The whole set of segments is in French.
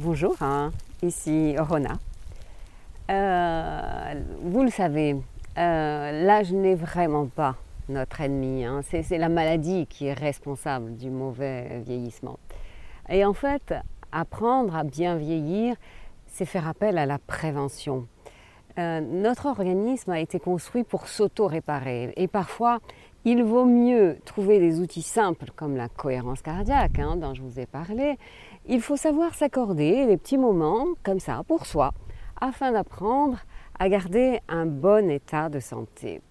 Bonjour, hein, ici Rona. Euh, vous le savez, euh, l'âge n'est vraiment pas notre ennemi. Hein. C'est la maladie qui est responsable du mauvais vieillissement. Et en fait, apprendre à bien vieillir, c'est faire appel à la prévention. Euh, notre organisme a été construit pour s'auto-réparer et parfois il vaut mieux trouver des outils simples comme la cohérence cardiaque hein, dont je vous ai parlé. Il faut savoir s'accorder des petits moments comme ça pour soi afin d'apprendre à garder un bon état de santé.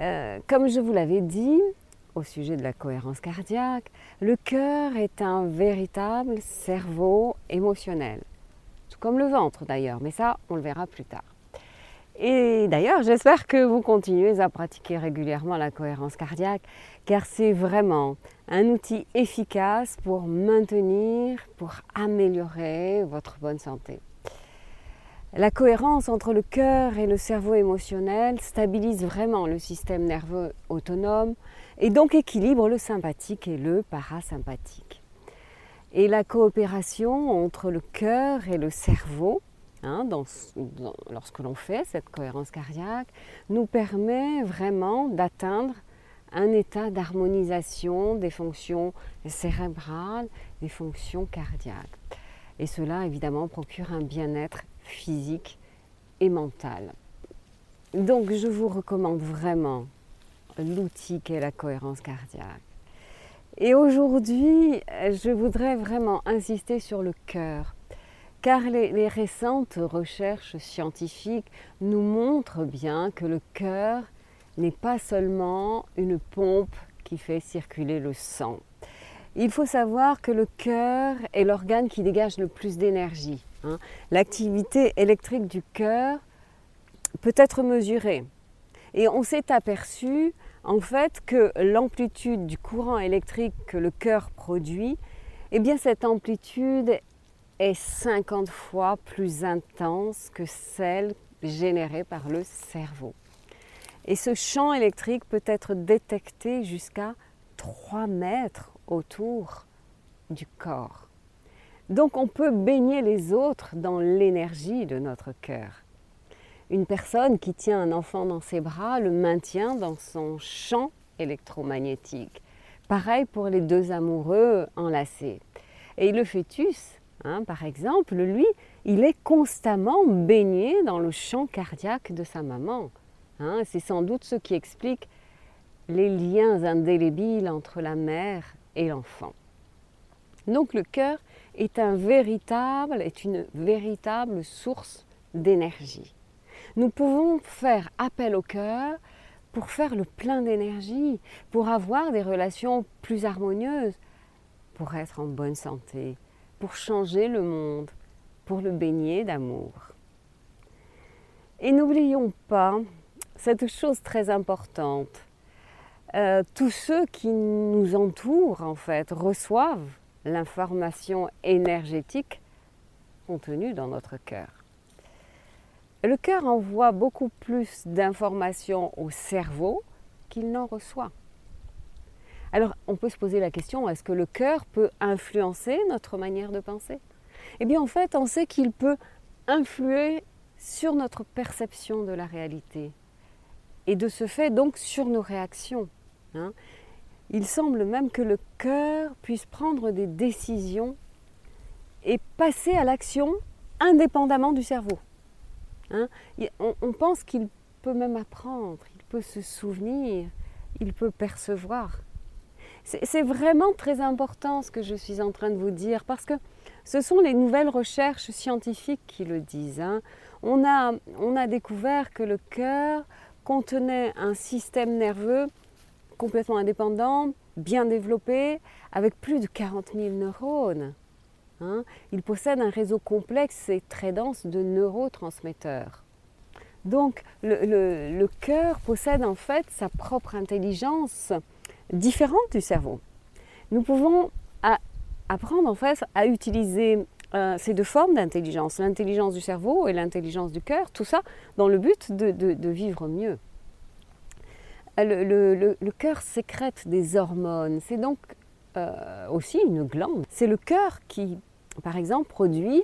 Euh, comme je vous l'avais dit au sujet de la cohérence cardiaque, le cœur est un véritable cerveau émotionnel, tout comme le ventre d'ailleurs, mais ça on le verra plus tard. Et d'ailleurs, j'espère que vous continuez à pratiquer régulièrement la cohérence cardiaque, car c'est vraiment un outil efficace pour maintenir, pour améliorer votre bonne santé. La cohérence entre le cœur et le cerveau émotionnel stabilise vraiment le système nerveux autonome et donc équilibre le sympathique et le parasympathique. Et la coopération entre le cœur et le cerveau Hein, lorsque l'on fait cette cohérence cardiaque, nous permet vraiment d'atteindre un état d'harmonisation des fonctions cérébrales, des fonctions cardiaques. Et cela, évidemment, procure un bien-être physique et mental. Donc, je vous recommande vraiment l'outil qu'est la cohérence cardiaque. Et aujourd'hui, je voudrais vraiment insister sur le cœur car les, récentes recherches scientifiques nous montrent bien que le cœur n'est pas seulement une pompe qui fait circuler le sang. Il faut savoir que le cœur est l'organe qui dégage le plus d'énergie. Hein. L'activité électrique du cœur peut être mesurée. Et on s'est aperçu en fait que l'amplitude du courant électrique que le cœur produit, eh bien cette amplitude est 50 fois plus intense que celle générée par le cerveau. Et ce champ électrique peut être détecté jusqu'à 3 mètres autour du corps. Donc on peut baigner les autres dans l'énergie de notre cœur. Une personne qui tient un enfant dans ses bras le maintient dans son champ électromagnétique. Pareil pour les deux amoureux enlacés. Et le fœtus Hein, par exemple, lui, il est constamment baigné dans le champ cardiaque de sa maman. Hein. C'est sans doute ce qui explique les liens indélébiles entre la mère et l'enfant. Donc le cœur est, une véritable source d'énergie. Nous pouvons faire appel au cœur pour faire le plein d'énergie, pour avoir des relations plus harmonieuses, pour être en bonne santé, pour changer le monde, pour le baigner d'amour. Et n'oublions pas cette chose très importante. Euh, tous ceux qui nous entourent, en fait, reçoivent l'information énergétique contenue dans notre cœur. Le cœur envoie beaucoup plus d'informations au cerveau qu'il n'en reçoit. Alors on peut se poser la question, est-ce que le cœur peut influencer notre manière de penser? Eh bien en fait, on sait qu'il peut influer sur notre perception de la réalité et de ce fait donc sur nos réactions. Hein. Il semble même que le cœur puisse prendre des décisions et passer à l'action indépendamment du cerveau. Hein. on pense qu'il peut même apprendre, il peut se souvenir, il peut percevoir. C'est vraiment très important ce que je suis en train de vous dire parce que ce sont les nouvelles recherches scientifiques qui le disent. Hein. On, a, on a découvert que le cœur contenait un système nerveux complètement indépendant, bien développé, avec plus de 40 000 neurones. Hein. Il possède un réseau complexe et très dense de neurotransmetteurs. Donc le, le cœur possède en fait sa propre intelligence différentes du cerveau. Nous pouvons apprendre en fait à utiliser euh, ces deux formes d'intelligence, l'intelligence du cerveau et l'intelligence du cœur, tout ça dans le but de, vivre mieux. Le, cœur sécrète des hormones, c'est donc euh, aussi une glande. C'est le cœur qui par exemple, produit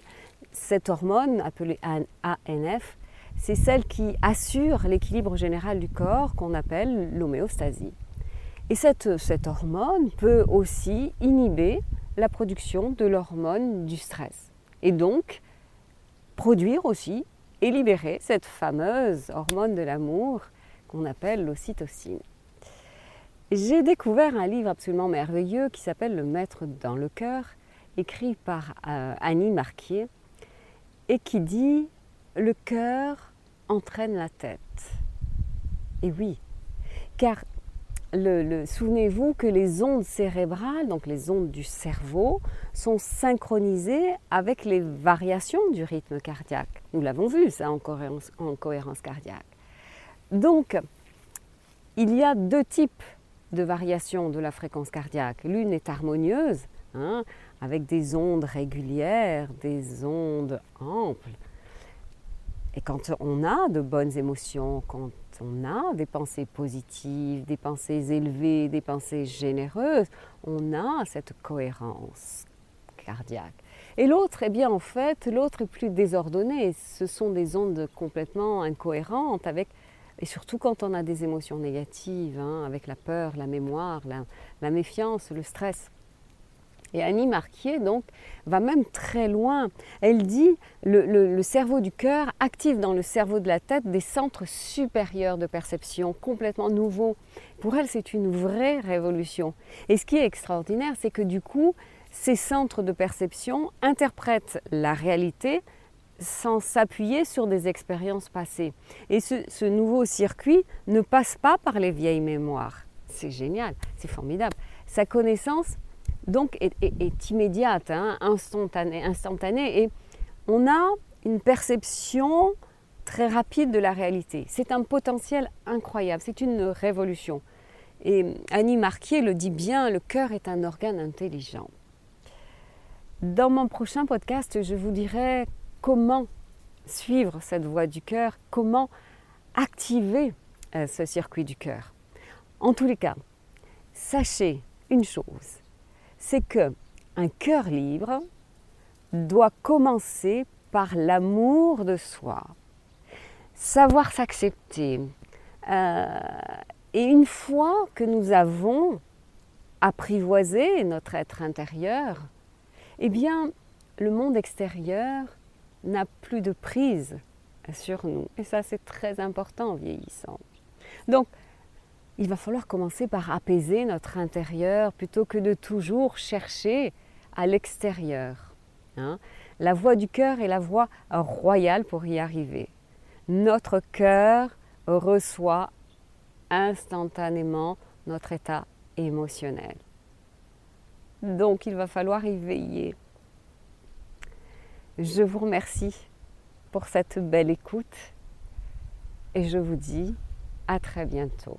cette hormone appelée ANF. C'est celle qui assure l'équilibre général du corps qu'on appelle l'homéostasie. Et cette, hormone peut aussi inhiber la production de l'hormone du stress. Et donc, produire aussi et libérer cette fameuse hormone de l'amour qu'on appelle l'ocytocine. J'ai découvert un livre absolument merveilleux qui s'appelle Le Maître dans le cœur, écrit par euh, Annie Marquier, et qui dit Le cœur entraîne la tête. Et oui, car souvenez-vous que les ondes cérébrales, donc les ondes du cerveau, sont synchronisées avec les variations du rythme cardiaque. Nous l'avons vu, ça, en cohérence, cardiaque. Donc, il y a deux types de variations de la fréquence cardiaque. L'une est harmonieuse, hein, avec des ondes régulières, des ondes amples. Et quand on a de bonnes émotions, quand on a des pensées positives, des pensées élevées, des pensées généreuses, on a cette cohérence cardiaque. Et l'autre, eh bien en fait, l'autre est plus désordonné. Ce sont des ondes complètement incohérentes avec, et surtout quand on a des émotions négatives, hein, avec la peur, la mémoire, la méfiance, le stress. Et Annie Marquier, donc, va même très loin. Elle dit le, le, cerveau du cœur active dans le cerveau de la tête des centres supérieurs de perception complètement nouveaux. Pour elle, c'est une vraie révolution. Et ce qui est extraordinaire, c'est que du coup, ces centres de perception interprètent la réalité sans s'appuyer sur des expériences passées. Et ce, ce nouveau circuit ne passe pas par les vieilles mémoires. C'est génial, c'est formidable. Sa connaissance donc est, immédiate, hein, instantanée, et on a une perception très rapide de la réalité. C'est un potentiel incroyable, c'est une révolution. Et Annie Marquier le dit bien, le cœur est un organe intelligent. Dans mon prochain podcast, je vous dirai comment suivre cette voie du cœur, comment activer euh, ce circuit du cœur. En tous les cas, sachez une chose, c'est que un cœur libre doit commencer par l'amour de soi, savoir s'accepter. Euh, et une fois que nous avons apprivoisé notre être intérieur, eh bien, le monde extérieur n'a plus de prise sur nous. Et ça, c'est très important en vieillissant. Donc, il va falloir commencer par apaiser notre intérieur plutôt que de toujours chercher à l'extérieur. Hein. La voie du cœur est la voie royale pour y arriver. Notre cœur reçoit instantanément notre état émotionnel. Donc il va falloir y veiller. Je vous remercie pour cette belle écoute et je vous dis à très bientôt.